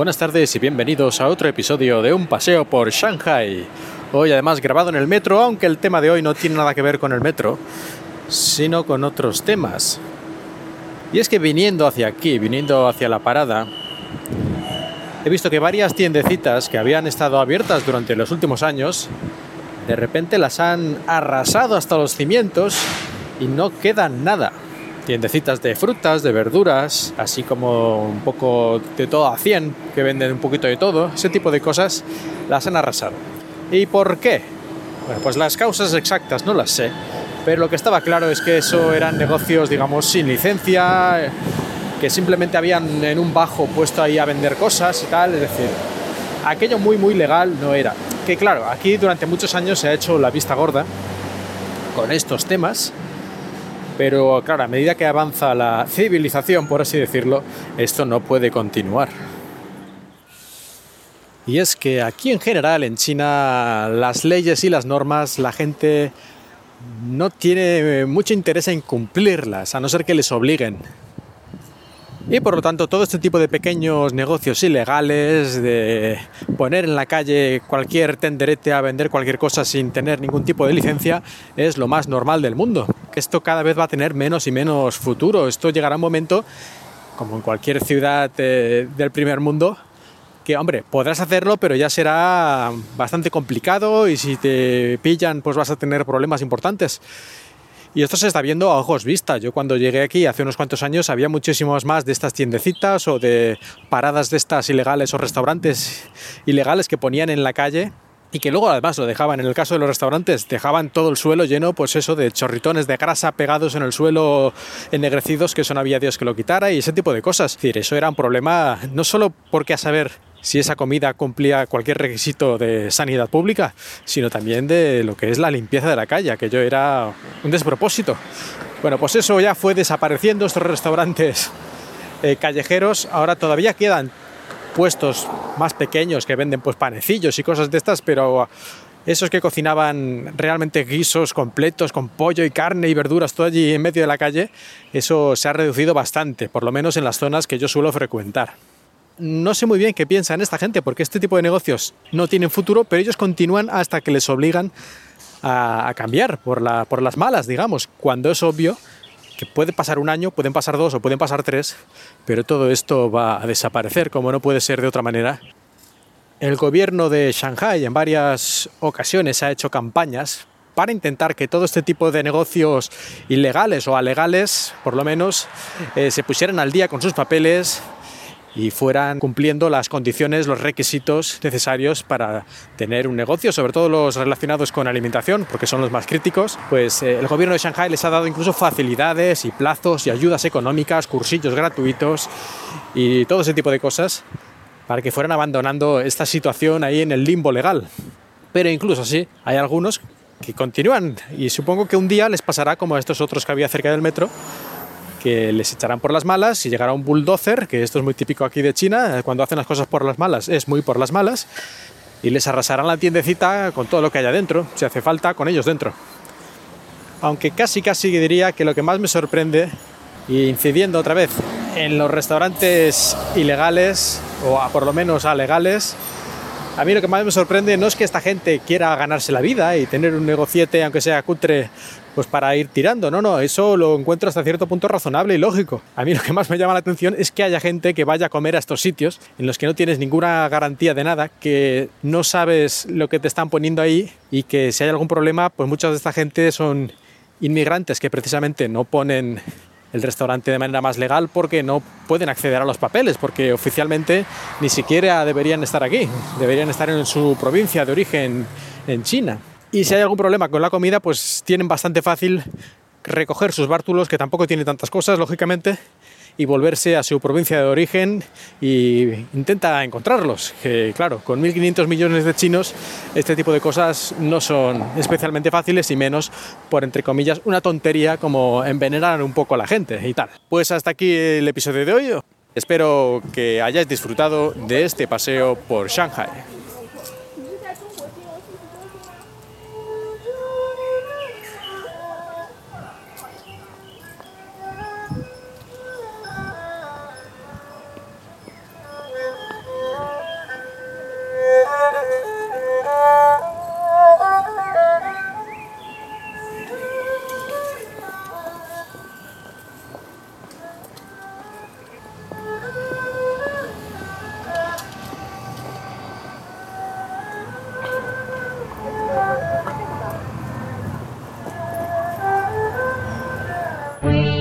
Buenas tardes y bienvenidos a otro episodio de Un paseo por Shanghai. Hoy además grabado en el metro, aunque el tema de hoy no tiene nada que ver con el metro, sino con otros temas. Y es que viniendo hacia aquí, viniendo hacia la parada, he visto que varias tiendecitas que habían estado abiertas durante los últimos años, de repente las han arrasado hasta los cimientos y no queda nada tiendecitas de frutas, de verduras, así como un poco de todo a 100, que venden un poquito de todo, ese tipo de cosas, las han arrasado. ¿Y por qué? Bueno, pues las causas exactas no las sé, pero lo que estaba claro es que eso eran negocios, digamos, sin licencia, que simplemente habían en un bajo puesto ahí a vender cosas y tal, es decir, aquello muy, muy legal no era. Que claro, aquí durante muchos años se ha hecho la vista gorda con estos temas, pero claro, a medida que avanza la civilización, por así decirlo, esto no puede continuar. Y es que aquí en general, en China, las leyes y las normas, la gente no tiene mucho interés en cumplirlas, a no ser que les obliguen. Y por lo tanto, todo este tipo de pequeños negocios ilegales, de poner en la calle cualquier tenderete a vender cualquier cosa sin tener ningún tipo de licencia, es lo más normal del mundo. Esto cada vez va a tener menos y menos futuro. Esto llegará un momento, como en cualquier ciudad eh, del primer mundo, que, hombre, podrás hacerlo, pero ya será bastante complicado y si te pillan, pues vas a tener problemas importantes. Y esto se está viendo a ojos vista. Yo cuando llegué aquí hace unos cuantos años había muchísimos más de estas tiendecitas o de paradas de estas ilegales o restaurantes ilegales que ponían en la calle y que luego además lo dejaban, en el caso de los restaurantes, dejaban todo el suelo lleno, pues eso, de chorritones de grasa pegados en el suelo ennegrecidos que eso no había Dios que lo quitara y ese tipo de cosas. Es decir, eso era un problema no solo porque a saber si esa comida cumplía cualquier requisito de sanidad pública, sino también de lo que es la limpieza de la calle, que yo era un despropósito. Bueno, pues eso ya fue desapareciendo, estos restaurantes eh, callejeros, ahora todavía quedan puestos más pequeños que venden pues panecillos y cosas de estas, pero esos que cocinaban realmente guisos completos con pollo y carne y verduras todo allí en medio de la calle, eso se ha reducido bastante, por lo menos en las zonas que yo suelo frecuentar no sé muy bien qué piensan esta gente, porque este tipo de negocios no tienen futuro, pero ellos continúan hasta que les obligan a, cambiar por, la, por las malas, digamos, cuando es obvio que puede pasar un año, pueden pasar dos o pueden pasar tres, pero todo esto va a desaparecer, como no puede ser de otra manera. El gobierno de Shanghai en varias ocasiones ha hecho campañas para intentar que todo este tipo de negocios ilegales o alegales, por lo menos, eh, se pusieran al día con sus papeles, y fueran cumpliendo las condiciones, los requisitos necesarios para tener un negocio, sobre todo los relacionados con alimentación, porque son los más críticos, pues eh, el gobierno de Shanghai les ha dado incluso facilidades y plazos y ayudas económicas, cursillos gratuitos y todo ese tipo de cosas para que fueran abandonando esta situación ahí en el limbo legal. Pero incluso así, hay algunos que continúan y supongo que un día les pasará como a estos otros que había cerca del metro, que les echarán por las malas y llegará un bulldozer, que esto es muy típico aquí de China, eh, cuando hacen las cosas por las malas es muy por las malas, y les arrasarán la tiendecita con todo lo que haya dentro, si hace falta, con ellos dentro. Aunque casi casi diría que lo que más me sorprende, y incidiendo otra vez en los restaurantes ilegales, o por lo menos alegales, a mí lo que más me sorprende no es que esta gente quiera ganarse la vida y tener un negociete, aunque sea cutre, pues para ir tirando. No, no, eso lo encuentro hasta cierto punto razonable y lógico. A mí lo que más me llama la atención es que haya gente que vaya a comer a estos sitios en los que no tienes ninguna garantía de nada, que no sabes lo que te están poniendo ahí y que si hay algún problema, pues mucha de esta gente son inmigrantes que precisamente no ponen el restaurante de manera más legal porque no pueden acceder a los papeles, porque oficialmente ni siquiera deberían estar aquí, deberían estar en su provincia de origen en China. Y si hay algún problema con la comida, pues tienen bastante fácil recoger sus bártulos, que tampoco tiene tantas cosas, lógicamente, y volverse a su provincia de origen e intenta encontrarlos. Que claro, con 1.500 millones de chinos, este tipo de cosas no son especialmente fáciles y menos por, entre comillas, una tontería como envenenar un poco a la gente y tal. Pues hasta aquí el episodio de hoy. Espero que hayáis disfrutado de este paseo por Shanghai. queen.